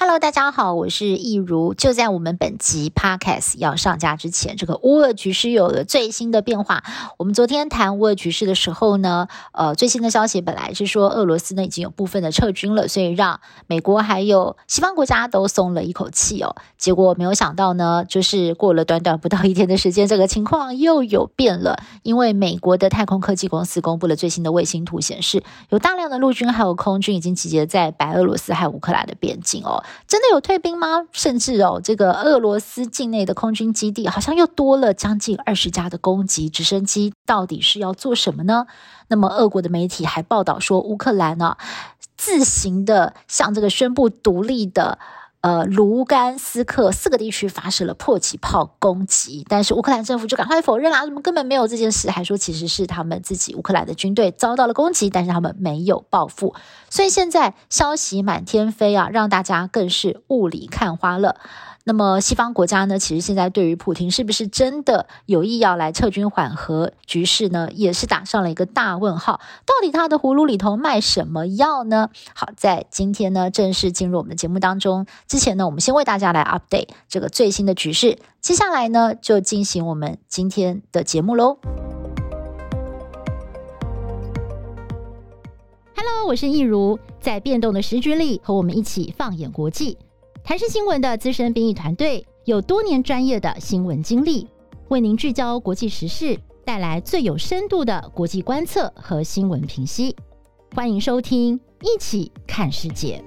Hello，大家好，我是易如。就在我们本集 Podcast 要上架之前，这个乌俄局势有了最新的变化。我们昨天谈乌俄局势的时候呢，呃，最新的消息本来是说俄罗斯呢已经有部分的撤军了，所以让美国还有西方国家都松了一口气哦。结果没有想到呢，就是过了短短不到一天的时间，这个情况又有变了。因为美国的太空科技公司公布了最新的卫星图，显示有大量的陆军还有空军已经集结在白俄罗斯和乌克兰的边境哦。真的有退兵吗？甚至哦，这个俄罗斯境内的空军基地好像又多了将近二十架的攻击直升机，到底是要做什么呢？那么，俄国的媒体还报道说，乌克兰呢自行的向这个宣布独立的。呃，卢甘斯克四个地区发射了迫击炮攻击，但是乌克兰政府就赶快否认啦，他们根本没有这件事，还说其实是他们自己乌克兰的军队遭到了攻击，但是他们没有报复，所以现在消息满天飞啊，让大家更是雾里看花了。那么西方国家呢，其实现在对于普亭是不是真的有意要来撤军缓和局势呢，也是打上了一个大问号。到底他的葫芦里头卖什么药呢？好，在今天呢正式进入我们的节目当中之前呢，我们先为大家来 update 这个最新的局势。接下来呢，就进行我们今天的节目喽。Hello，我是益如，在变动的时局里，和我们一起放眼国际。台视新闻的资深编译团队有多年专业的新闻经历，为您聚焦国际时事，带来最有深度的国际观测和新闻评析。欢迎收听，一起看世界。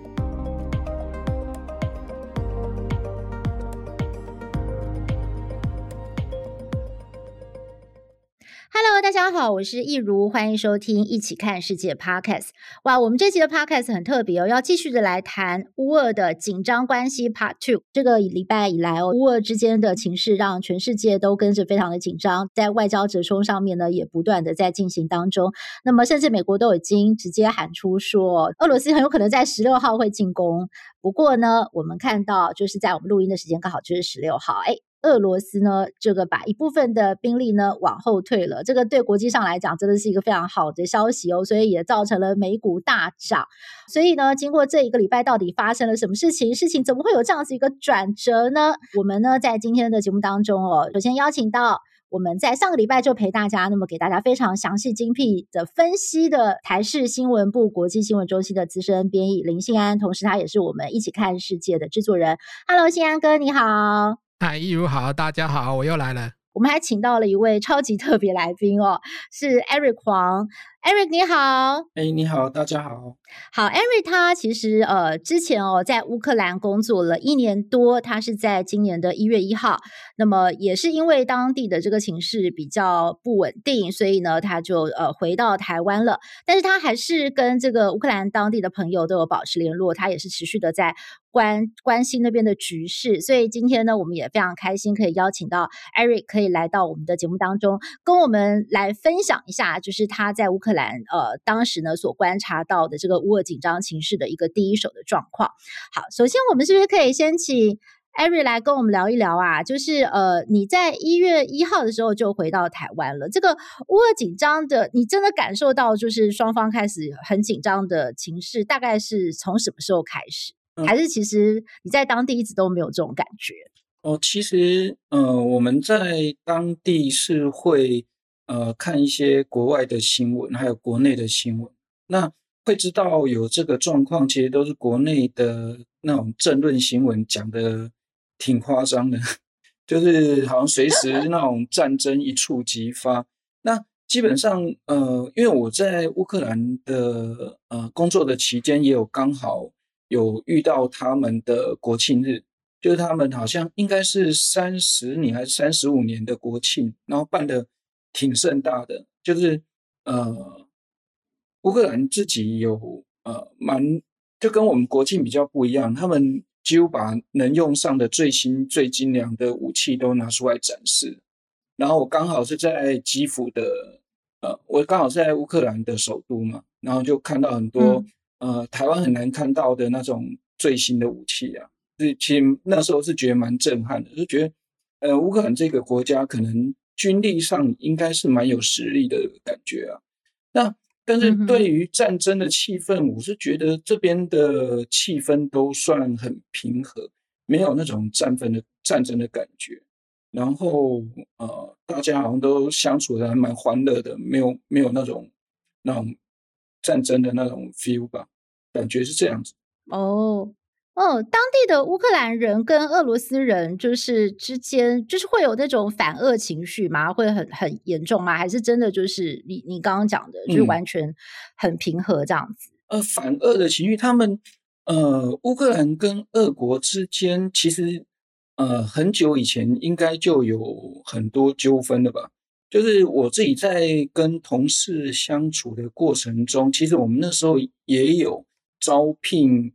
Hello，大家好，我是益如，欢迎收听《一起看世界》Podcast。哇，我们这期的 Podcast 很特别哦，要继续的来谈乌俄的紧张关系 Part Two。这个礼拜以来哦，乌俄之间的情势让全世界都跟着非常的紧张，在外交折冲上面呢，也不断的在进行当中。那么，甚至美国都已经直接喊出说，俄罗斯很有可能在十六号会进攻。不过呢，我们看到就是在我们录音的时间刚好就是十六号，哎。俄罗斯呢，这个把一部分的兵力呢往后退了，这个对国际上来讲真的是一个非常好的消息哦，所以也造成了美股大涨。所以呢，经过这一个礼拜，到底发生了什么事情？事情怎么会有这样子一个转折呢？我们呢在今天的节目当中哦，首先邀请到我们在上个礼拜就陪大家，那么给大家非常详细精辟的分析的台视新闻部国际新闻中心的资深编译林信安，同时他也是我们一起看世界的制作人。Hello，信安哥，你好。嗨，一如好，大家好，我又来了。我们还请到了一位超级特别来宾哦，是 Eric 黄。Eric 你好，哎，你好，大家好。好，Eric 他其实呃之前哦在乌克兰工作了一年多，他是在今年的一月一号，那么也是因为当地的这个情势比较不稳定，所以呢他就呃回到台湾了。但是他还是跟这个乌克兰当地的朋友都有保持联络，他也是持续的在关关心那边的局势。所以今天呢，我们也非常开心可以邀请到 Eric 可以来到我们的节目当中，跟我们来分享一下，就是他在乌克兰。兰呃，当时呢所观察到的这个乌俄紧张情势的一个第一手的状况。好，首先我们是不是可以先请 Eric 来跟我们聊一聊啊？就是呃，你在一月一号的时候就回到台湾了。这个乌尔紧张的，你真的感受到就是双方开始很紧张的情势，大概是从什么时候开始？嗯、还是其实你在当地一直都没有这种感觉？哦，其实呃，我们在当地是会。呃，看一些国外的新闻，还有国内的新闻，那会知道有这个状况，其实都是国内的那种政论新闻讲的挺夸张的，就是好像随时那种战争一触即发。那基本上，呃，因为我在乌克兰的呃工作的期间，也有刚好有遇到他们的国庆日，就是他们好像应该是三十年还是三十五年的国庆，然后办的。挺盛大的，就是呃，乌克兰自己有呃蛮就跟我们国庆比较不一样，他们几乎把能用上的最新最精良的武器都拿出来展示。然后我刚好是在基辅的，呃，我刚好是在乌克兰的首都嘛，然后就看到很多、嗯、呃台湾很难看到的那种最新的武器啊，所以其实那时候是觉得蛮震撼的，就觉得呃乌克兰这个国家可能。军力上应该是蛮有实力的感觉啊。那但是对于战争的气氛，我是觉得这边的气氛都算很平和，没有那种战争的战争的感觉。然后呃，大家好像都相处的还蛮欢乐的，没有没有那种那种战争的那种 feel 吧，感觉是这样子。哦。哦，当地的乌克兰人跟俄罗斯人就是之间，就是会有那种反俄情绪吗？会很很严重吗？还是真的就是你你刚刚讲的，就是完全很平和这样子？嗯、呃，反俄的情绪，他们呃，乌克兰跟俄国之间其实呃很久以前应该就有很多纠纷了吧？就是我自己在跟同事相处的过程中，其实我们那时候也有招聘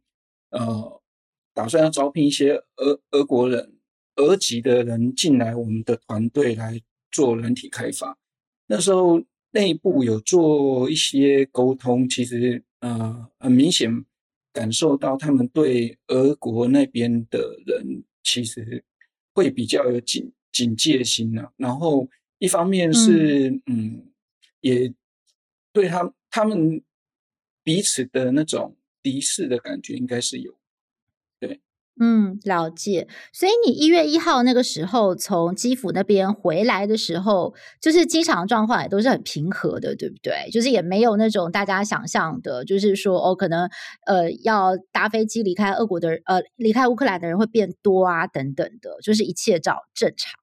呃。打算要招聘一些俄俄国人、俄籍的人进来我们的团队来做人体开发。那时候内部有做一些沟通，其实呃很明显感受到他们对俄国那边的人其实会比较有警警戒心呢、啊。然后一方面是嗯，嗯，也对他他们彼此的那种敌视的感觉应该是有。嗯，了解。所以你一月一号那个时候从基辅那边回来的时候，就是机场状况也都是很平和的，对不对？就是也没有那种大家想象的，就是说哦，可能呃要搭飞机离开俄国的呃离开乌克兰的人会变多啊等等的，就是一切照正常。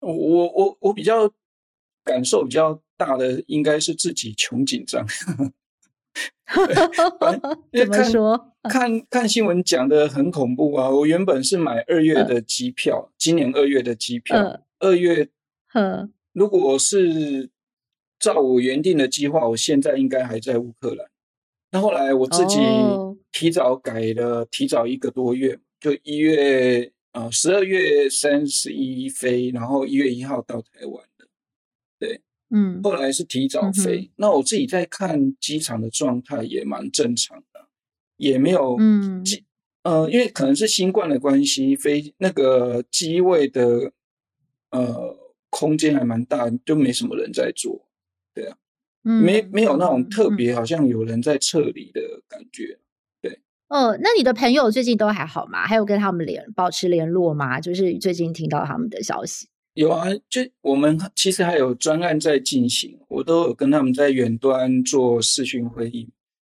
我我我比较感受比较大的应该是自己穷紧张。怎么说？看看新闻讲的很恐怖啊！我原本是买二月的机票，呃、今年二月的机票，呃、二月，呃、如果是照我原定的计划，我现在应该还在乌克兰。那后来我自己提早改了，哦、提早一个多月，就一月啊，十二月三十一飞，然后一月一号到台湾的，对。嗯，后来是提早飞，嗯、那我自己在看机场的状态也蛮正常的，也没有嗯机呃，因为可能是新冠的关系，飞那个机位的呃空间还蛮大，就没什么人在坐，对啊，嗯、没没有那种特别好像有人在撤离的感觉，对。哦，那你的朋友最近都还好吗？还有跟他们联保持联络吗？就是最近听到他们的消息。有啊，就我们其实还有专案在进行，我都有跟他们在远端做视讯会议，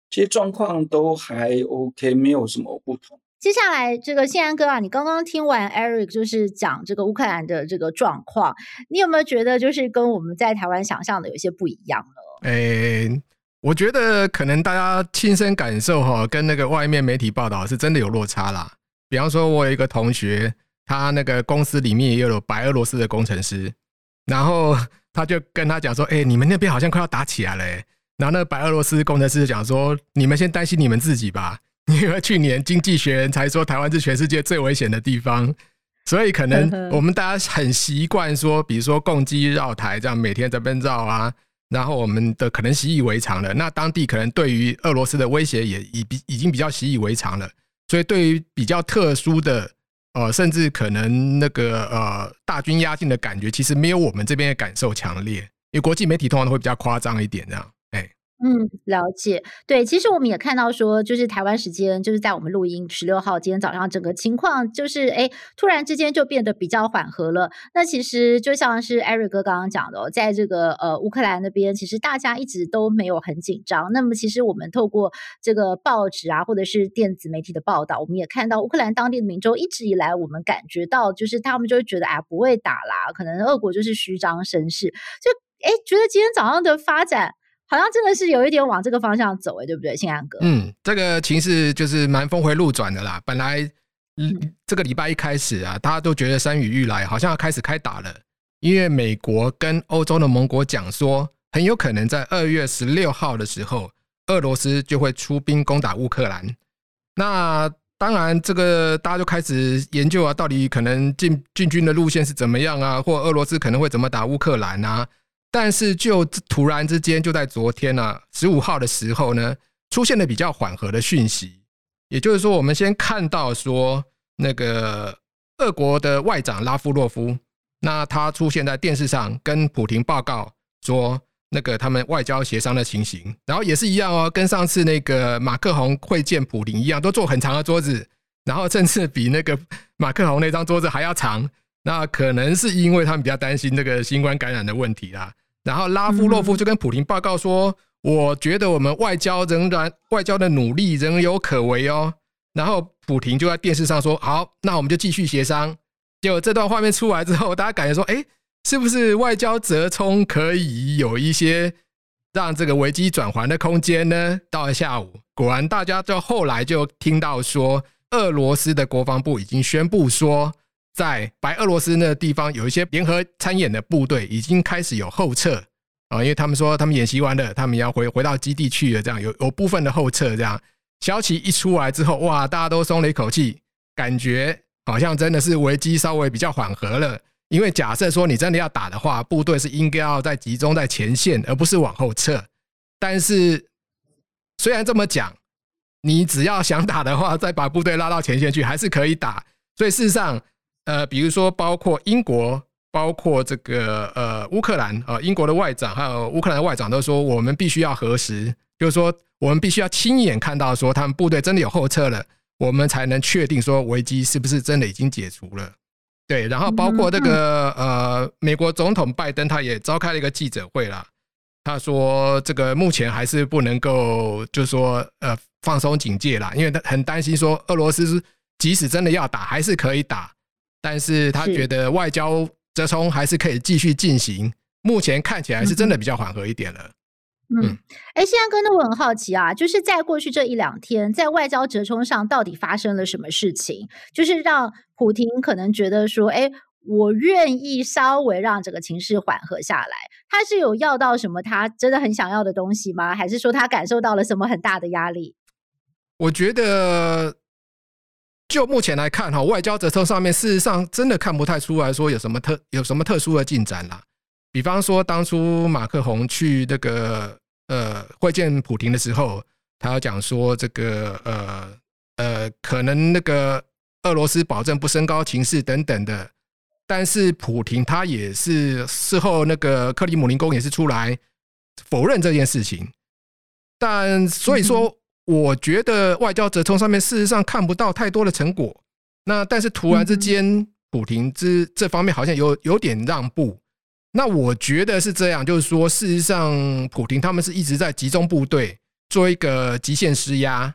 其实状况都还 OK，没有什么不同。接下来这个信安哥啊，你刚刚听完 Eric 就是讲这个乌克兰的这个状况，你有没有觉得就是跟我们在台湾想象的有些不一样呢？诶，我觉得可能大家亲身感受哈，跟那个外面媒体报道是真的有落差啦。比方说，我有一个同学。他那个公司里面也有白俄罗斯的工程师，然后他就跟他讲说：“哎，你们那边好像快要打起来了。”然后那个白俄罗斯工程师就讲说：“你们先担心你们自己吧，因为去年经济学人才说台湾是全世界最危险的地方，所以可能我们大家很习惯说，比如说共机绕台这样每天在边绕啊，然后我们的可能习以为常了。那当地可能对于俄罗斯的威胁也已比已经比较习以为常了，所以对于比较特殊的。”呃，甚至可能那个呃，大军压境的感觉，其实没有我们这边的感受强烈，因为国际媒体通常都会比较夸张一点，这样。嗯，了解。对，其实我们也看到说，就是台湾时间，就是在我们录音十六号今天早上，整个情况就是，哎，突然之间就变得比较缓和了。那其实就像是 Eric 哥刚刚讲的哦，在这个呃乌克兰那边，其实大家一直都没有很紧张。那么，其实我们透过这个报纸啊，或者是电子媒体的报道，我们也看到乌克兰当地的民众一直以来，我们感觉到就是他们就会觉得，哎，不会打啦，可能俄国就是虚张声势，就哎觉得今天早上的发展。好像真的是有一点往这个方向走，诶，对不对，信安哥？嗯，这个情势就是蛮峰回路转的啦。本来，嗯，这个礼拜一开始啊，大家都觉得山雨欲来，好像要开始开打了。因为美国跟欧洲的盟国讲说，很有可能在二月十六号的时候，俄罗斯就会出兵攻打乌克兰。那当然，这个大家就开始研究啊，到底可能进进军的路线是怎么样啊，或俄罗斯可能会怎么打乌克兰啊？但是，就突然之间，就在昨天呢、啊，十五号的时候呢，出现了比较缓和的讯息。也就是说，我们先看到说，那个俄国的外长拉夫洛夫，那他出现在电视上跟普廷报告说，那个他们外交协商的情形，然后也是一样哦，跟上次那个马克宏会见普丁一样，都坐很长的桌子，然后甚至比那个马克宏那张桌子还要长。那可能是因为他们比较担心这个新冠感染的问题啦。然后拉夫洛夫就跟普丁报告说：“我觉得我们外交仍然外交的努力仍有可为哦。”然后普丁就在电视上说：“好，那我们就继续协商。”结果这段画面出来之后，大家感觉说：“哎，是不是外交折冲可以有一些让这个危机转圜的空间呢？”到了下午，果然大家就后来就听到说，俄罗斯的国防部已经宣布说。在白俄罗斯那个地方，有一些联合参演的部队已经开始有后撤啊，因为他们说他们演习完了，他们要回回到基地去了，这样有有部分的后撤。这样消息一出来之后，哇，大家都松了一口气，感觉好像真的是危机稍微比较缓和了。因为假设说你真的要打的话，部队是应该要在集中在前线，而不是往后撤。但是虽然这么讲，你只要想打的话，再把部队拉到前线去，还是可以打。所以事实上。呃，比如说，包括英国，包括这个呃乌克兰啊，英国的外长还有乌克兰的外长都说，我们必须要核实，就是说我们必须要亲眼看到说他们部队真的有后撤了，我们才能确定说危机是不是真的已经解除了。对，然后包括这个呃美国总统拜登他也召开了一个记者会啦，他说这个目前还是不能够就是说呃放松警戒啦，因为他很担心说俄罗斯即使真的要打还是可以打。但是他觉得外交折冲还是可以继续进行，目前看起来是真的比较缓和一点了。嗯，哎，现在哥，那我很好奇啊，就是在过去这一两天，在外交折冲上到底发生了什么事情？就是让普京可能觉得说，哎，我愿意稍微让这个情势缓和下来。他是有要到什么他真的很想要的东西吗？还是说他感受到了什么很大的压力？我觉得。就目前来看，哈，外交折冲上面，事实上真的看不太出来说有什么特有什么特殊的进展啦。比方说，当初马克宏去那个呃会见普京的时候，他要讲说这个呃呃，可能那个俄罗斯保证不升高情势等等的。但是普京他也是事后那个克里姆林宫也是出来否认这件事情。但所以说。我觉得外交折冲上面事实上看不到太多的成果，那但是突然之间，普丁之这方面好像有有点让步。那我觉得是这样，就是说事实上，普丁他们是一直在集中部队做一个极限施压，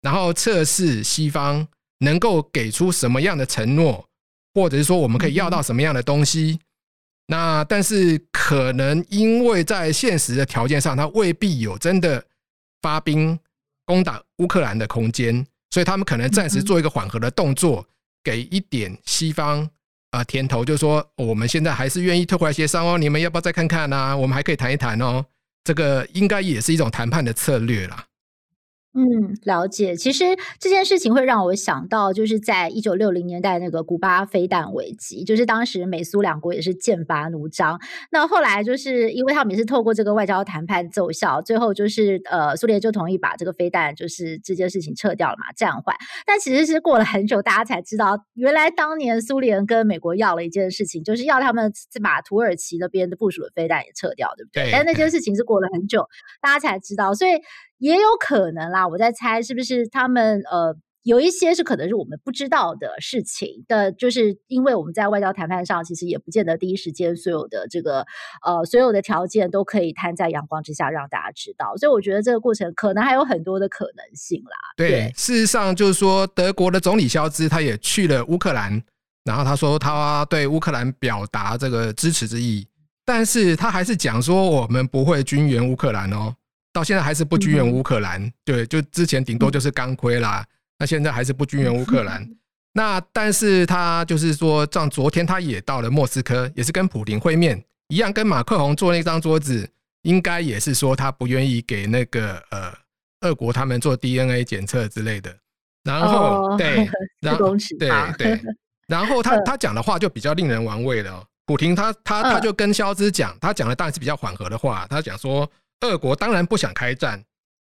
然后测试西方能够给出什么样的承诺，或者是说我们可以要到什么样的东西。那但是可能因为在现实的条件上，他未必有真的发兵。攻打乌克兰的空间，所以他们可能暂时做一个缓和的动作，给一点西方啊甜头，就是说我们现在还是愿意退回来协商哦，你们要不要再看看呢？我们还可以谈一谈哦，这个应该也是一种谈判的策略啦。嗯，了解。其实这件事情会让我想到，就是在一九六零年代那个古巴飞弹危机，就是当时美苏两国也是剑拔弩张。那后来就是因为他们也是透过这个外交谈判奏效，最后就是呃苏联就同意把这个飞弹就是这件事情撤掉了嘛，暂缓。但其实是过了很久，大家才知道，原来当年苏联跟美国要了一件事情，就是要他们把土耳其那边的部署的飞弹也撤掉，对不对？对。但那件事情是过了很久，大家才知道，所以。也有可能啦，我在猜是不是他们呃有一些是可能是我们不知道的事情的，就是因为我们在外交谈判上其实也不见得第一时间所有的这个呃所有的条件都可以摊在阳光之下让大家知道，所以我觉得这个过程可能还有很多的可能性啦。对，对事实上就是说德国的总理肖兹他也去了乌克兰，然后他说他对乌克兰表达这个支持之意，但是他还是讲说我们不会军援乌克兰哦。到现在还是不军援乌克兰，嗯，对，就之前顶多就是钢盔啦，那现在还是不军援乌克兰。那但是他就是说，像昨天他也到了莫斯科，也是跟普林会面，一样跟马克宏坐那张桌子，应该也是说他不愿意给那个呃俄国他们做 DNA 检测之类的。然后、哦、对，然后对对，然后他他讲的话就比较令人玩味了。普丁他他他就跟肖兹讲，他讲的当然是比较缓和的话，他讲说。俄国当然不想开战，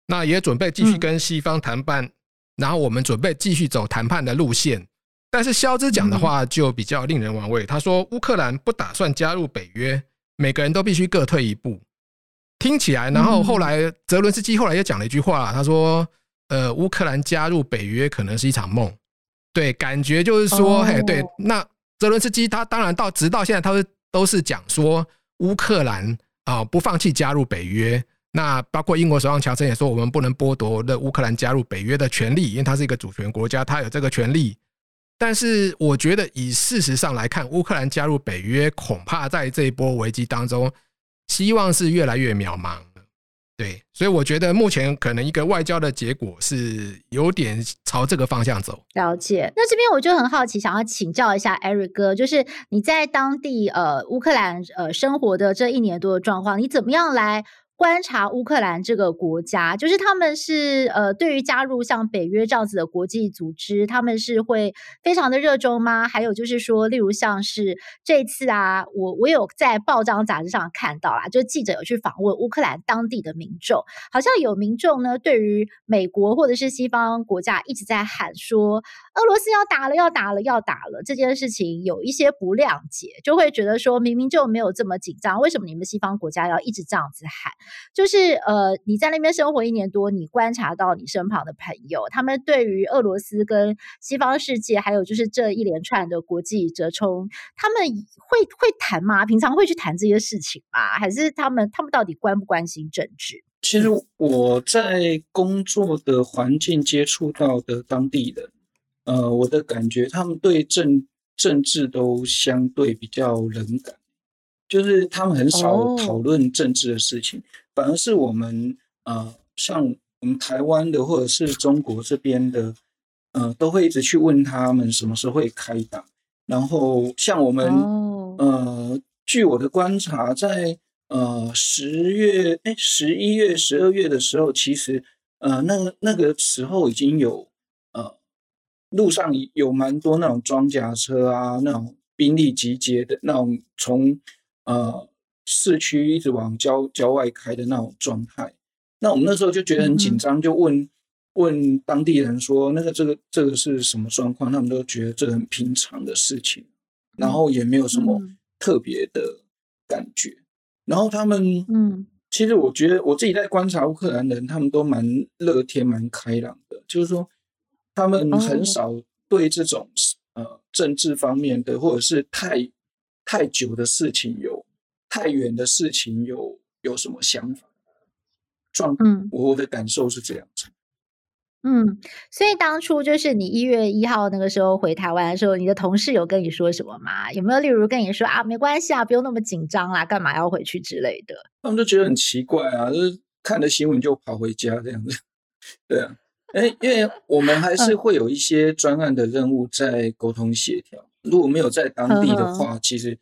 那也准备继续跟西方谈判，然后我们准备继续走谈判的路线。但是肖兹讲的话就比较令人玩味，他说乌克兰不打算加入北约，每个人都必须各退一步。听起来，然后后来泽伦斯基后来又讲了一句话，他说：“呃，乌克兰加入北约可能是一场梦。”对，感觉就是说，嘿，对，那泽伦斯基他当然到直到现在，他都是讲说乌克兰啊不放弃加入北约。那包括英国首相乔森也说，我们不能剥夺的乌克兰加入北约的权利，因为它是一个主权国家，它有这个权利。但是我觉得，以事实上来看，乌克兰加入北约，恐怕在这一波危机当中，希望是越来越渺茫。对，所以我觉得目前可能一个外交的结果是有点朝这个方向走。了解。那这边我就很好奇，想要请教一下 Eric 哥，就是你在当地呃乌克兰呃生活的这一年多的状况，你怎么样来？观察乌克兰这个国家，就是他们是呃，对于加入像北约这样子的国际组织，他们是会非常的热衷吗？还有就是说，例如像是这次啊，我我有在报章杂志上看到啦，就记者有去访问乌克兰当地的民众，好像有民众呢，对于美国或者是西方国家一直在喊说俄罗斯要打了，要打了，要打了这件事情，有一些不谅解，就会觉得说明明就没有这么紧张，为什么你们西方国家要一直这样子喊？就是呃，你在那边生活一年多，你观察到你身旁的朋友，他们对于俄罗斯跟西方世界，还有就是这一连串的国际折冲，他们会会谈吗？平常会去谈这些事情吗？还是他们他们到底关不关心政治？其实我在工作的环境接触到的当地人，呃，我的感觉，他们对政政治都相对比较冷感。就是他们很少讨论政治的事情，oh. 反而是我们呃，像我们台湾的或者是中国这边的，呃，都会一直去问他们什么时候会开打。然后像我们，oh. 呃，据我的观察，在呃十月、哎十一月、十二月的时候，其实呃那那个时候已经有呃路上有蛮多那种装甲车啊，那种兵力集结的那种从。呃，市区一直往郊郊外开的那种状态，那我们那时候就觉得很紧张，就问问当地人说，那个这个这个是什么状况？他们都觉得这很平常的事情，然后也没有什么特别的感觉。然后他们，嗯，其实我觉得我自己在观察乌克兰人，他们都蛮乐天、蛮开朗的，就是说他们很少对这种呃政治方面的或者是太。太久的事情有，太远的事情有，有什么想法？状，嗯，我的感受是这样子。嗯，所以当初就是你一月一号那个时候回台湾的时候，你的同事有跟你说什么吗？有没有例如跟你说啊，没关系啊，不用那么紧张啦，干嘛要回去之类的？他们就觉得很奇怪啊，就是看了新闻就跑回家这样子。对啊，哎，因为我们还是会有一些专案的任务在沟通协调。嗯如果没有在当地的话，其实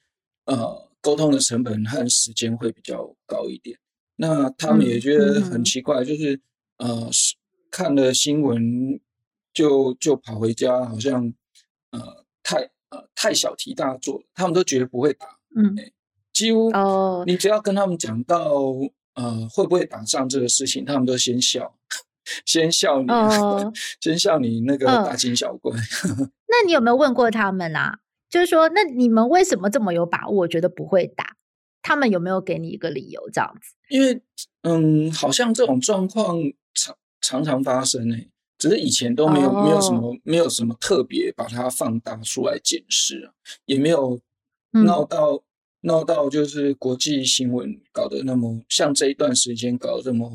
呃沟通的成本和时间会比较高一点。那他们也觉得很奇怪，就是呃看了新闻就就跑回家，好像呃太呃太小题大做，他们都觉得不会打。嗯，几乎哦，你只要跟他们讲到呃会不会打仗这个事情，他们都先笑，先笑你，先笑你那个大惊小怪。那你有没有问过他们啊？就是说，那你们为什么这么有把握，我觉得不会打？他们有没有给你一个理由这样子？因为，嗯，好像这种状况常常常发生诶，只是以前都没有、哦、没有什么没有什么特别把它放大出来检视啊，也没有闹到、嗯、闹到就是国际新闻搞得那么像这一段时间搞得这么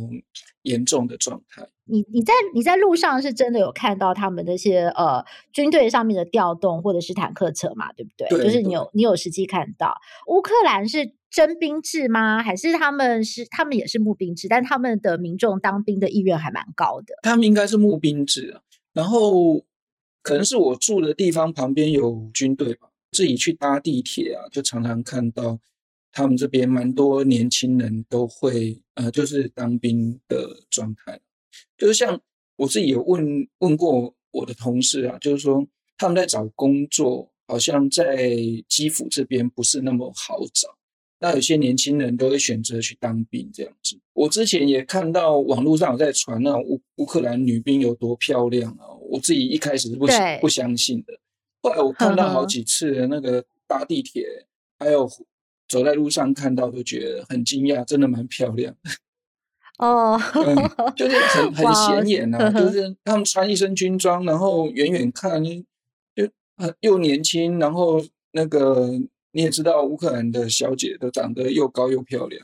严重的状态。你你在你在路上是真的有看到他们那些呃军队上面的调动或者是坦克车嘛？对不对？对，就是你有你有实际看到乌克兰是征兵制吗？还是他们是他们也是募兵制？但他们的民众当兵的意愿还蛮高的。他们应该是募兵制啊，然后可能是我住的地方旁边有军队吧，自己去搭地铁啊，就常常看到他们这边蛮多年轻人都会呃，就是当兵的状态。就是像我自己有问问过我的同事啊，就是说他们在找工作，好像在基辅这边不是那么好找。那有些年轻人都会选择去当兵这样子。我之前也看到网络上有在传那种乌乌克兰女兵有多漂亮啊，我自己一开始是不不相信的。后来我看到好几次的那个搭地铁，还有走在路上看到都觉得很惊讶，真的蛮漂亮。哦、oh. 嗯，就是很很显眼啊就是他们穿一身军装，然后远远看就又年轻，然后那个你也知道，乌克兰的小姐都长得又高又漂亮，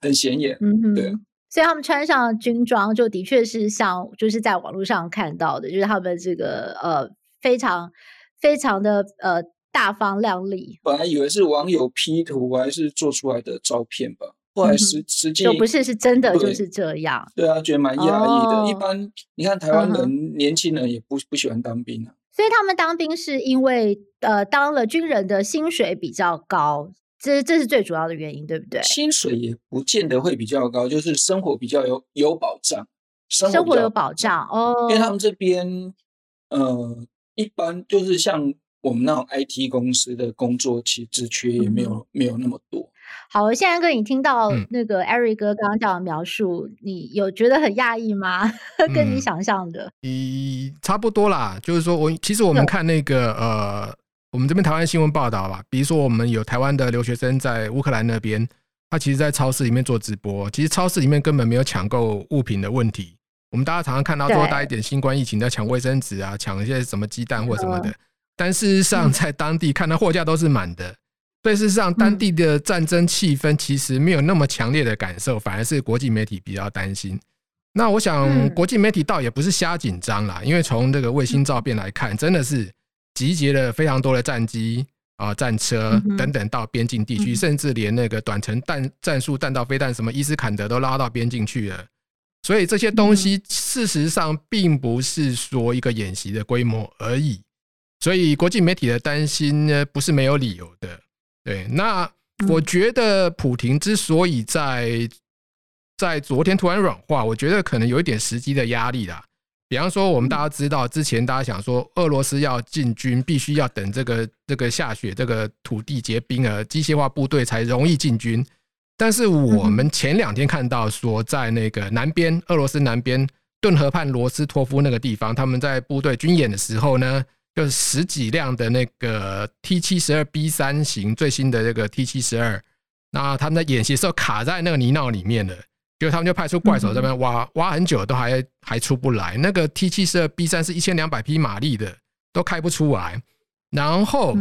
很显眼。嗯、mm -hmm. 对，所以他们穿上军装，就的确是像就是在网络上看到的，就是他们这个呃非常非常的呃大方靓丽。本来以为是网友 P 图还是做出来的照片吧。后来实实际就不是是真的就是这样，对啊，觉得蛮压抑的。Oh, 一般你看台湾人、uh-huh. 年轻人也不不喜欢当兵啊，所以他们当兵是因为呃当了军人的薪水比较高，这这是最主要的原因，对不对？薪水也不见得会比较高，就是生活比较有有保障，生活，生活有保障哦。因为他们这边呃一般就是像我们那种 IT 公司的工作，其实职缺也没有、嗯、没有那么多。好，现在跟，你听到那个 Eric 哥刚刚这样的描述，嗯、你有觉得很讶异吗？跟你想象的，嗯，差不多啦。就是说我其实我们看那个呃，我们这边台湾新闻报道吧，比如说我们有台湾的留学生在乌克兰那边，他其实，在超市里面做直播，其实超市里面根本没有抢购物品的问题。我们大家常常看到多，带一点新冠疫情在抢卫生纸啊，抢一些什么鸡蛋或什么的，但事实上在当地看到货架都是满的。所以事实上，当地的战争气氛其实没有那么强烈的感受，反而是国际媒体比较担心。那我想，国际媒体倒也不是瞎紧张啦，因为从这个卫星照片来看，真的是集结了非常多的战机啊、战车等等到边境地区，甚至连那个短程弹战术弹道飞弹，什么伊斯坎德都拉到边境去了。所以这些东西事实上并不是说一个演习的规模而已。所以国际媒体的担心呢，不是没有理由的。对，那我觉得普廷之所以在在昨天突然软化，我觉得可能有一点时机的压力啦。比方说，我们大家知道，之前大家想说，俄罗斯要进军，必须要等这个这个下雪，这个土地结冰了，机械化部队才容易进军。但是我们前两天看到说，在那个南边，俄罗斯南边顿河畔罗斯托夫那个地方，他们在部队军演的时候呢。就是十几辆的那个 T 七十二 B 三型最新的这个 T 七十二，那他们在演习的时候卡在那个泥淖里面了，结果他们就派出怪手这边挖挖很久都还还出不来。那个 T 七十二 B 三是一千两百匹马力的，都开不出来。然后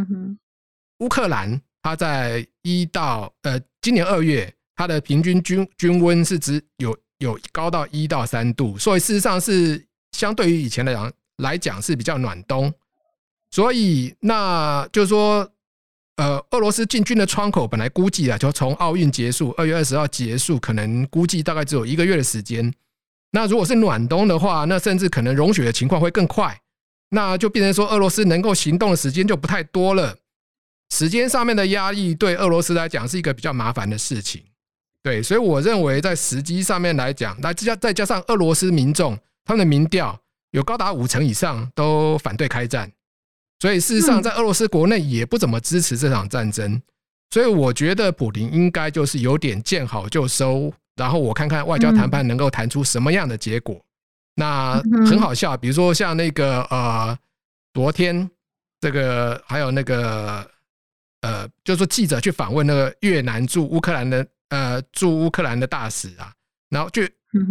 乌克兰它在一到呃今年二月，它的平均均均温是只有有高到一到三度，所以事实上是相对于以前来讲来讲是比较暖冬。所以，那就是说，呃，俄罗斯进军的窗口本来估计啊，就从奥运结束，二月二十号结束，可能估计大概只有一个月的时间。那如果是暖冬的话，那甚至可能融雪的情况会更快，那就变成说，俄罗斯能够行动的时间就不太多了。时间上面的压力对俄罗斯来讲是一个比较麻烦的事情。对，所以我认为在时机上面来讲，那加再加上俄罗斯民众他们的民调有高达五成以上都反对开战。所以事实上，在俄罗斯国内也不怎么支持这场战争，所以我觉得普林应该就是有点见好就收，然后我看看外交谈判能够谈出什么样的结果。那很好笑，比如说像那个呃，昨天这个还有那个呃，就是说记者去访问那个越南驻乌克兰的呃驻乌克兰的大使啊，然后就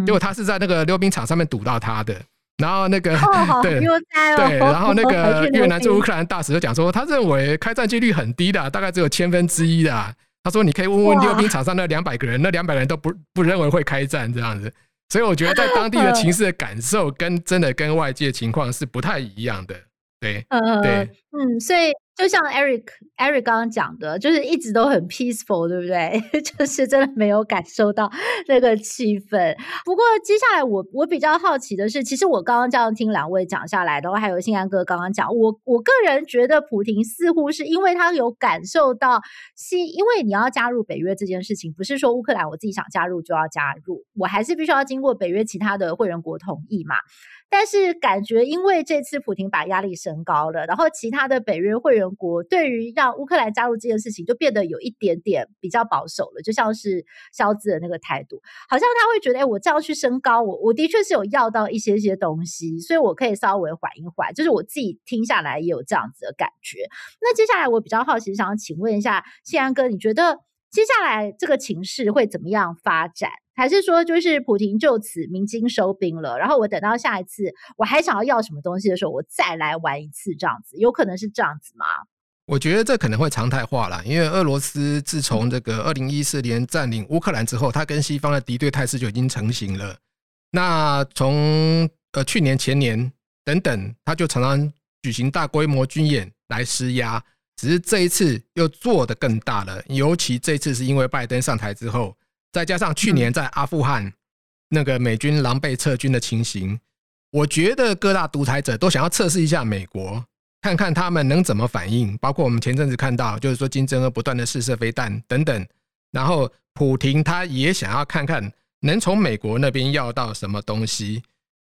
结果他是在那个溜冰场上面堵到他的。然后那个、哦、对、哦、对，然后那个越南驻乌克兰大使就讲说，他认为开战几率很低的，大概只有千分之一的。他说，你可以问问溜冰场上那两百个人，那两百人都不不认为会开战这样子。所以我觉得在当地的情势的感受跟真的跟外界情况是不太一样的。对，嗯对，嗯，所以。就像 Eric Eric 刚刚讲的，就是一直都很 peaceful，对不对？就是真的没有感受到那个气氛。不过接下来我我比较好奇的是，其实我刚刚这样听两位讲下来的话，还有信安哥刚刚讲，我我个人觉得普亭似乎是因为他有感受到，是因为你要加入北约这件事情，不是说乌克兰我自己想加入就要加入，我还是必须要经过北约其他的会员国同意嘛。但是感觉，因为这次普亭把压力升高了，然后其他的北约会员国对于让乌克兰加入这件事情就变得有一点点比较保守了，就像是肖兹的那个态度，好像他会觉得，哎，我这样去升高，我我的确是有要到一些些东西，所以我可以稍微缓一缓，就是我自己听下来也有这样子的感觉。那接下来我比较好奇，想要请问一下谢安哥，你觉得接下来这个情势会怎么样发展？还是说就是普廷就此鸣金收兵了？然后我等到下一次我还想要要什么东西的时候，我再来玩一次这样子，有可能是这样子吗？我觉得这可能会常态化了，因为俄罗斯自从这个二零一四年占领乌克兰之后，它跟西方的敌对态势就已经成型了。那从呃去年、前年等等，它就常常举行大规模军演来施压，只是这一次又做得更大了。尤其这次是因为拜登上台之后，再加上去年在阿富汗那个美军狼狈撤军的情形，我觉得各大独裁者都想要测试一下美国。看看他们能怎么反应，包括我们前阵子看到，就是说金正恩不断的试射飞弹等等，然后普廷他也想要看看能从美国那边要到什么东西。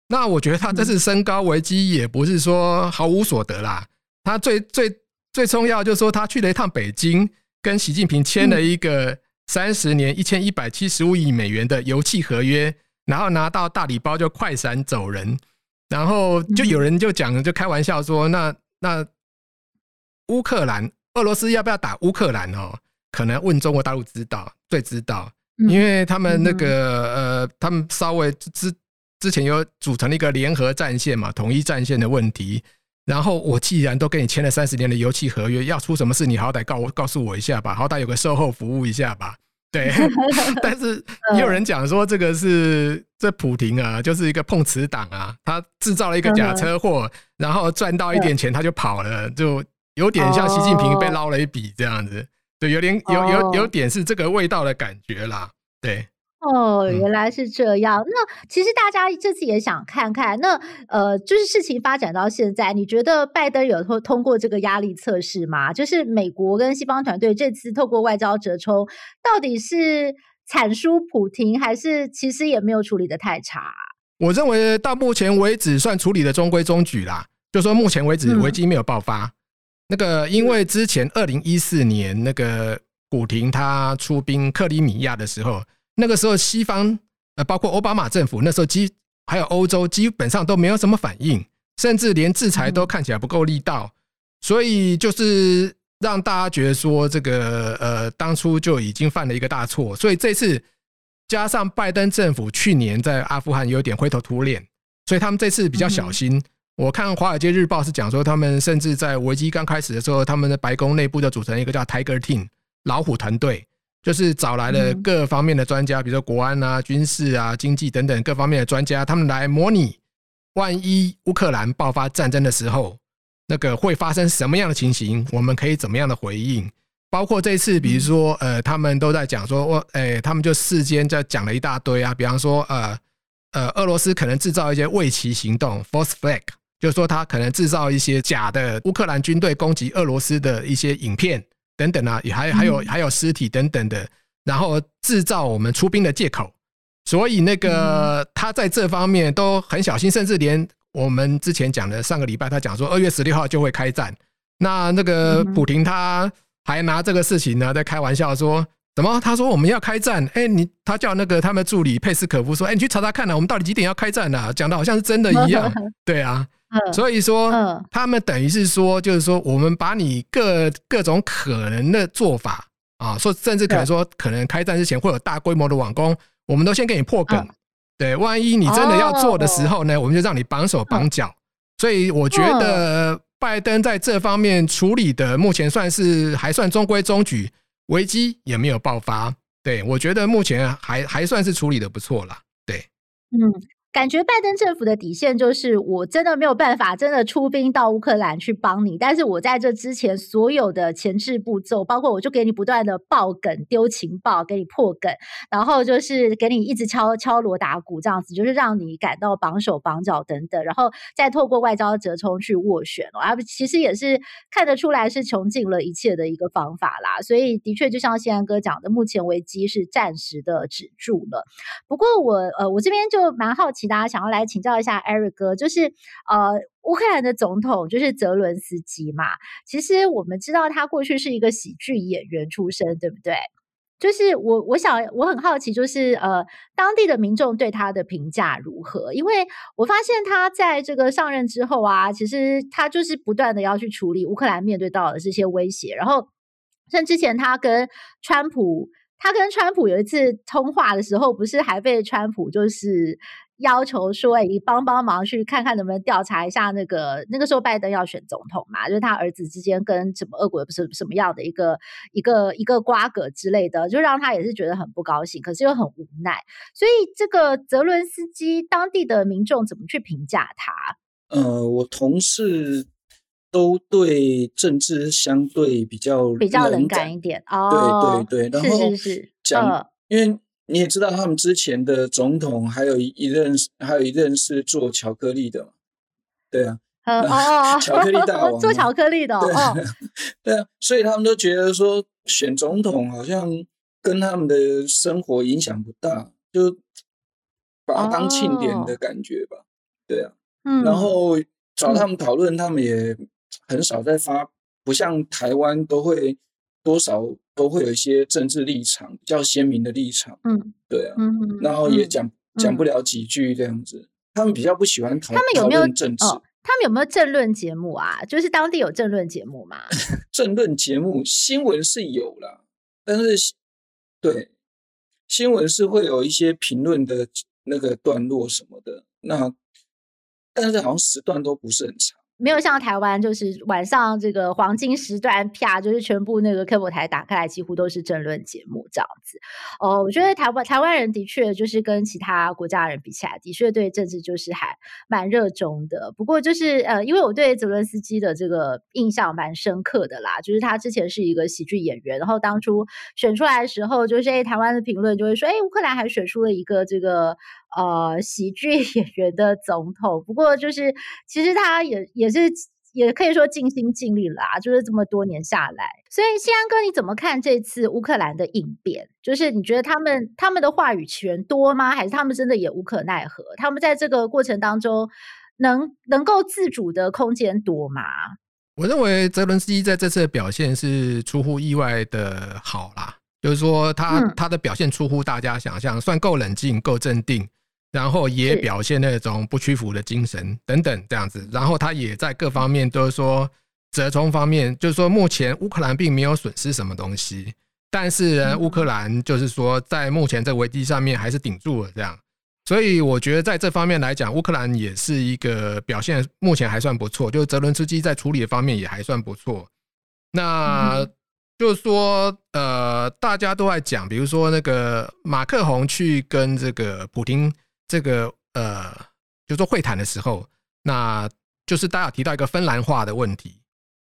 那我觉得他这次升高危机也不是说毫无所得啦，他最最最重要就是说他去了一趟北京，跟习近平签了一个三十年一千一百七十五亿美元的油气合约，然后拿到大礼包就快闪走人，然后就有人就讲就开玩笑说那。那乌克兰、俄罗斯要不要打乌克兰哦？可能问中国大陆知道，最知道，因为他们那个呃，他们稍微之之前有组成了一个联合战线嘛，统一战线的问题。然后我既然都跟你签了三十年的油气合约，要出什么事，你好歹告告诉我一下吧，好歹有个售后服务一下吧。对，但是 也有人讲说，这个是这普廷啊，就是一个碰瓷党啊，他制造了一个假车祸，然后赚到一点钱他就跑了，就有点像习近平被捞了一笔这样子，对，有点有有有点是这个味道的感觉啦，对。哦，原来是这样。那其实大家这次也想看看，那呃，就是事情发展到现在，你觉得拜登有通通过这个压力测试吗？就是美国跟西方团队这次透过外交折冲，到底是惨输普廷，还是其实也没有处理的太差？我认为到目前为止算处理的中规中矩啦。就说目前为止危机没有爆发。嗯、那个因为之前二零一四年那个古廷他出兵克里米亚的时候。那个时候，西方呃，包括奥巴马政府，那时候基还有欧洲，基本上都没有什么反应，甚至连制裁都看起来不够力道，所以就是让大家觉得说，这个呃，当初就已经犯了一个大错。所以这次加上拜登政府去年在阿富汗有点灰头土脸，所以他们这次比较小心。我看《华尔街日报》是讲说，他们甚至在危机刚开始的时候，他们的白宫内部就组成一个叫 Tiger Team 老虎团队。就是找来了各方面的专家，比如说国安啊、军事啊、经济等等各方面的专家，他们来模拟，万一乌克兰爆发战争的时候，那个会发生什么样的情形，我们可以怎么样的回应？包括这次，比如说呃，他们都在讲说，我哎，他们就事先在讲了一大堆啊，比方说呃呃，俄罗斯可能制造一些伪旗行动 （false flag），就是说他可能制造一些假的乌克兰军队攻击俄罗斯的一些影片。等等啊，也还还有还有尸体等等的，然后制造我们出兵的借口，所以那个他在这方面都很小心，甚至连我们之前讲的上个礼拜，他讲说二月十六号就会开战，那那个普廷他还拿这个事情呢在开玩笑说，怎么？他说我们要开战，哎，你他叫那个他们助理佩斯可夫说，哎，你去查查看啊，我们到底几点要开战呢？讲的好像是真的一样，对啊。所以说，他们等于是说，就是说，我们把你各各种可能的做法啊，说甚至可能说，可能开战之前会有大规模的网攻，我们都先给你破梗。对，万一你真的要做的时候呢，我们就让你绑手绑脚。所以我觉得拜登在这方面处理的目前算是还算中规中矩，危机也没有爆发。对，我觉得目前还还算是处理的不错啦。对，嗯。感觉拜登政府的底线就是，我真的没有办法真的出兵到乌克兰去帮你，但是我在这之前所有的前置步骤，包括我就给你不断的爆梗、丢情报，给你破梗，然后就是给你一直敲敲锣打鼓这样子，就是让你感到绑手绑脚等等，然后再透过外交折冲去斡旋，啊，其实也是看得出来是穷尽了一切的一个方法啦。所以的确，就像宪安哥讲的，目前危机是暂时的止住了。不过我呃，我这边就蛮好奇。其他想要来请教一下 Eric 哥，就是呃，乌克兰的总统就是泽伦斯基嘛。其实我们知道他过去是一个喜剧演员出身，对不对？就是我我想我很好奇，就是呃，当地的民众对他的评价如何？因为我发现他在这个上任之后啊，其实他就是不断的要去处理乌克兰面对到的这些威胁，然后。像之前他跟川普，他跟川普有一次通话的时候，不是还被川普就是。要求说：“哎，你帮帮忙，去看看能不能调查一下那个那个时候拜登要选总统嘛，就是他儿子之间跟什么俄国不是什么样的一个一个一个瓜葛之类的，就让他也是觉得很不高兴，可是又很无奈。所以这个泽伦斯基当地的民众怎么去评价他？呃，我同事都对政治相对比较比较冷感一点哦，对对对，然后是是是讲，呃、因为。你也知道，他们之前的总统还有一任，还有一任是做巧克力的嘛？对啊，哦哦，巧克力大王 做巧克力的，对哦，对啊，所以他们都觉得说选总统好像跟他们的生活影响不大，就把它当庆典的感觉吧。对啊，嗯，然后找他们讨论，他们也很少在发，不像台湾都会多少。都会有一些政治立场比较鲜明的立场，嗯，对啊，嗯，然后也讲讲不了几句这样子，他们比较不喜欢讨论，他们有没有政治？他们有没有政论节目啊？就是当地有政论节目吗？政论节目新闻是有啦，但是对新闻是会有一些评论的那个段落什么的，那但是好像时段都不是很长。没有像台湾，就是晚上这个黄金时段，啪，就是全部那个 cable 台打开来，几乎都是政论节目这样子。哦，我觉得台湾台湾人的确就是跟其他国家人比起来，的确对政治就是还蛮热衷的。不过就是呃，因为我对泽伦斯基的这个印象蛮深刻的啦，就是他之前是一个喜剧演员，然后当初选出来的时候，就是哎，台湾的评论就会说，哎，乌克兰还选出了一个这个。呃，喜剧演员的总统，不过就是其实他也也是也可以说尽心尽力了啊，就是这么多年下来。所以，西安哥，你怎么看这次乌克兰的应变？就是你觉得他们他们的话语权多吗？还是他们真的也无可奈何？他们在这个过程当中能能够自主的空间多吗？我认为泽伦斯基在这次的表现是出乎意外的好啦，就是说他、嗯、他的表现出乎大家想象，算够冷静，够镇定。然后也表现那种不屈服的精神等等这样子，然后他也在各方面都是说折冲方面，就是说目前乌克兰并没有损失什么东西，但是呢，乌克兰就是说在目前这个危机上面还是顶住了这样，所以我觉得在这方面来讲，乌克兰也是一个表现目前还算不错，就是泽伦斯基在处理的方面也还算不错。那就是说，呃，大家都在讲，比如说那个马克宏去跟这个普丁。这个呃，就是说会谈的时候，那就是大家有提到一个芬兰化的问题，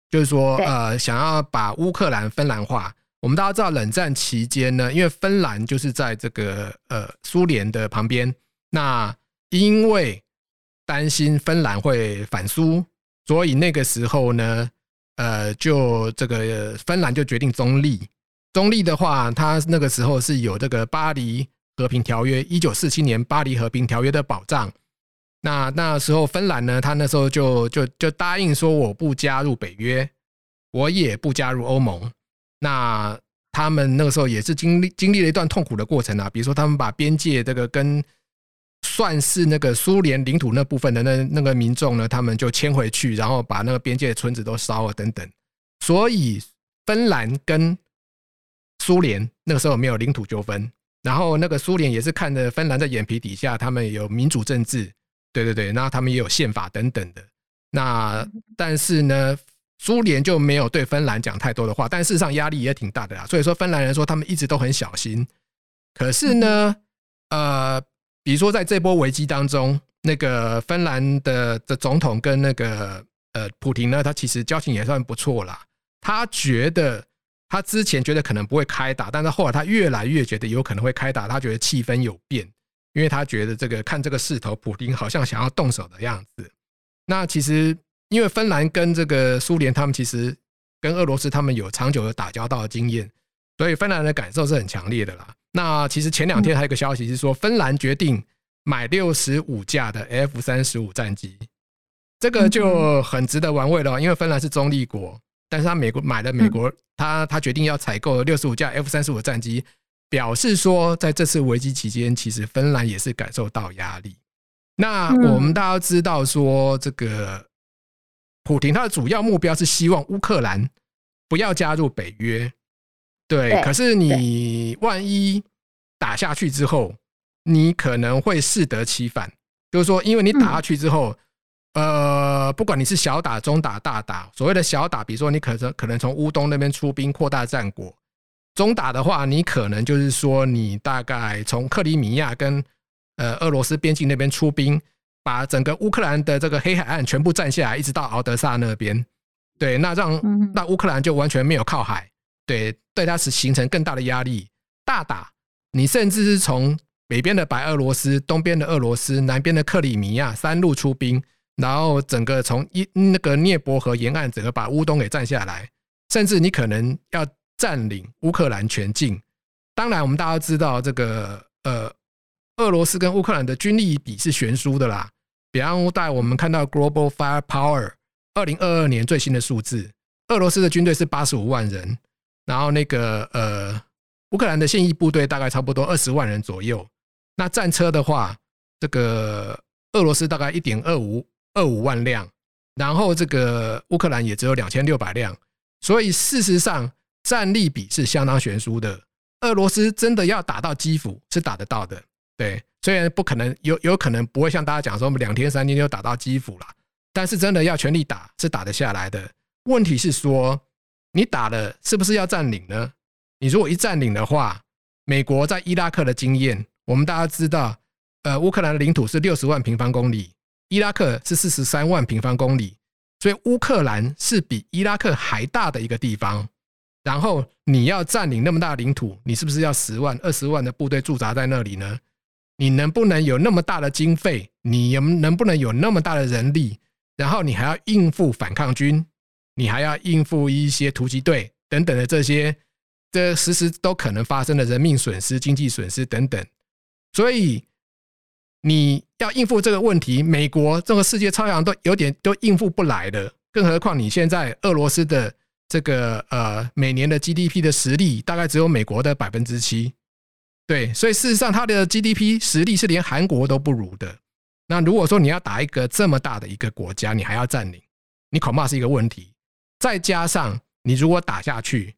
就是说呃，想要把乌克兰芬兰化。我们大家知道，冷战期间呢，因为芬兰就是在这个呃苏联的旁边，那因为担心芬兰会反苏，所以那个时候呢，呃，就这个芬兰就决定中立。中立的话，他那个时候是有这个巴黎。和平条约，一九四七年巴黎和平条约的保障。那那时候芬兰呢，他那时候就就就答应说，我不加入北约，我也不加入欧盟。那他们那个时候也是经历经历了一段痛苦的过程啊，比如说他们把边界这个跟算是那个苏联领土那部分的那那个民众呢，他们就迁回去，然后把那个边界的村子都烧了等等。所以芬兰跟苏联那个时候没有领土纠纷。然后那个苏联也是看着芬兰在眼皮底下，他们有民主政治，对对对，那他们也有宪法等等的。那但是呢，苏联就没有对芬兰讲太多的话，但事实上压力也挺大的啦。所以说芬兰人说他们一直都很小心。可是呢，呃，比如说在这波危机当中，那个芬兰的的总统跟那个呃普廷呢，他其实交情也算不错啦。他觉得。他之前觉得可能不会开打，但是后来他越来越觉得有可能会开打。他觉得气氛有变，因为他觉得这个看这个势头，普丁好像想要动手的样子。那其实因为芬兰跟这个苏联，他们其实跟俄罗斯他们有长久的打交道的经验，所以芬兰的感受是很强烈的啦。那其实前两天还有一个消息是说，芬兰决定买六十五架的 F 三十五战机，这个就很值得玩味了，因为芬兰是中立国。但是他美国买了美国，他他决定要采购六十五架 F 三十五战机，表示说在这次危机期间，其实芬兰也是感受到压力。那我们大家知道说，这个普廷他的主要目标是希望乌克兰不要加入北约，对，对可是你万一打下去之后，你可能会适得其反，就是说，因为你打下去之后，嗯、呃，不管你是小打、中打、大打，所谓的小打，比如说你可能可能从乌东那边出兵扩大战果；中打的话，你可能就是说你大概从克里米亚跟呃俄罗斯边境那边出兵，把整个乌克兰的这个黑海岸全部占下来，一直到敖德萨那边。对，那让那乌克兰就完全没有靠海，对，对它是形成更大的压力。大打，你甚至是从北边的白俄罗斯、东边的俄罗斯、南边的克里米亚三路出兵，然后整个从一那个涅伯河沿岸整个把乌东给占下来，甚至你可能要占领乌克兰全境。当然，我们大家知道这个呃，俄罗斯跟乌克兰的军力比是悬殊的啦。比方带我们看到 Global Firepower。二零二二年最新的数字，俄罗斯的军队是八十五万人，然后那个呃，乌克兰的现役部队大概差不多二十万人左右。那战车的话，这个俄罗斯大概一点二五二五万辆，然后这个乌克兰也只有两千六百辆。所以事实上，战力比是相当悬殊的。俄罗斯真的要打到基辅是打得到的，对，虽然不可能有有可能不会像大家讲说，我们两天三天就打到基辅了。但是真的要全力打是打得下来的。问题是说，你打了是不是要占领呢？你如果一占领的话，美国在伊拉克的经验，我们大家知道，呃，乌克兰的领土是六十万平方公里，伊拉克是四十三万平方公里，所以乌克兰是比伊拉克还大的一个地方。然后你要占领那么大领土，你是不是要十万、二十万的部队驻扎在那里呢？你能不能有那么大的经费？你能不能有那么大的人力？然后你还要应付反抗军，你还要应付一些突击队等等的这些，这时时都可能发生的人命损失、经济损失等等。所以你要应付这个问题，美国这个世界超强都有点都应付不来的，更何况你现在俄罗斯的这个呃每年的 GDP 的实力大概只有美国的百分之七，对，所以事实上它的 GDP 实力是连韩国都不如的。那如果说你要打一个这么大的一个国家，你还要占领，你恐怕是一个问题。再加上你如果打下去，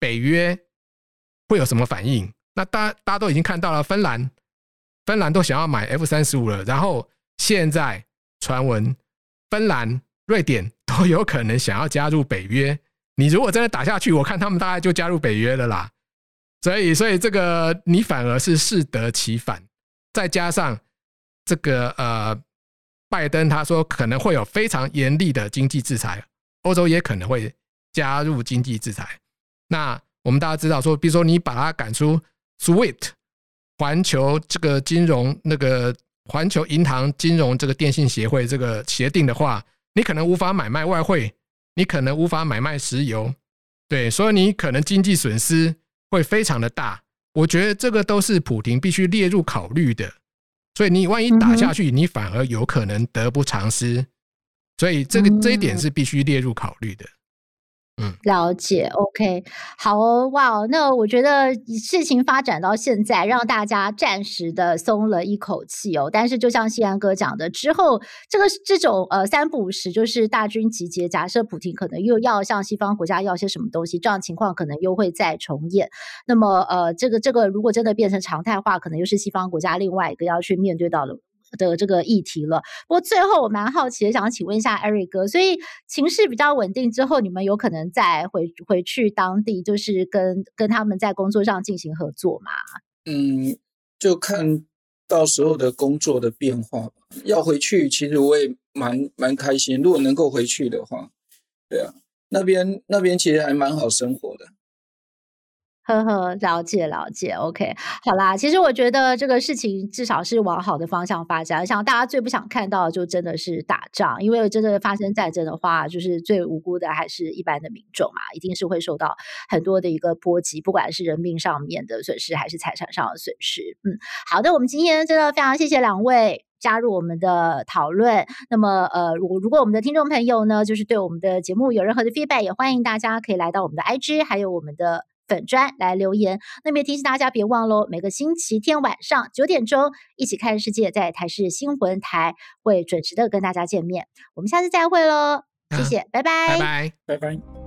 北约会有什么反应？那大大家都已经看到了，芬兰芬兰都想要买 F 三十五了，然后现在传闻芬兰、瑞典都有可能想要加入北约。你如果真的打下去，我看他们大概就加入北约了啦。所以，所以这个你反而是适得其反，再加上。这个呃，拜登他说可能会有非常严厉的经济制裁，欧洲也可能会加入经济制裁。那我们大家知道说，比如说你把它赶出 SWIFT 环球这个金融那个环球银行金融这个电信协会这个协定的话，你可能无法买卖外汇，你可能无法买卖石油，对，所以你可能经济损失会非常的大。我觉得这个都是普丁必须列入考虑的。所以你万一打下去，你反而有可能得不偿失，所以这个这一点是必须列入考虑的。嗯，了解，OK，好哦，哇哦，那我觉得事情发展到现在，让大家暂时的松了一口气哦。但是就像西安哥讲的，之后这个这种呃三不五时就是大军集结，假设普丁可能又要向西方国家要些什么东西，这样情况可能又会再重演。那么呃，这个这个如果真的变成常态化，可能又是西方国家另外一个要去面对到的。的这个议题了。不过最后我蛮好奇的，想请问一下 Eric 哥，所以情势比较稳定之后，你们有可能再回回去当地，就是跟跟他们在工作上进行合作吗？嗯，就看到时候的工作的变化吧。要回去，其实我也蛮蛮开心。如果能够回去的话，对啊，那边那边其实还蛮好生活的。呵呵，了解了解，OK，好啦。其实我觉得这个事情至少是往好的方向发展。像大家最不想看到的，就真的是打仗，因为真的发生战争的话，就是最无辜的还是一般的民众嘛，一定是会受到很多的一个波及，不管是人命上面的损失，还是财产上的损失。嗯，好的，我们今天真的非常谢谢两位加入我们的讨论。那么，呃，如果如果我们的听众朋友呢，就是对我们的节目有任何的 feedback，也欢迎大家可以来到我们的 IG，还有我们的。粉砖来留言，那么也提醒大家别忘喽，每个星期天晚上九点钟，一起看世界在台视新闻台会准时的跟大家见面。我们下次再会喽，谢 谢，啊、拜拜，拜拜，拜拜。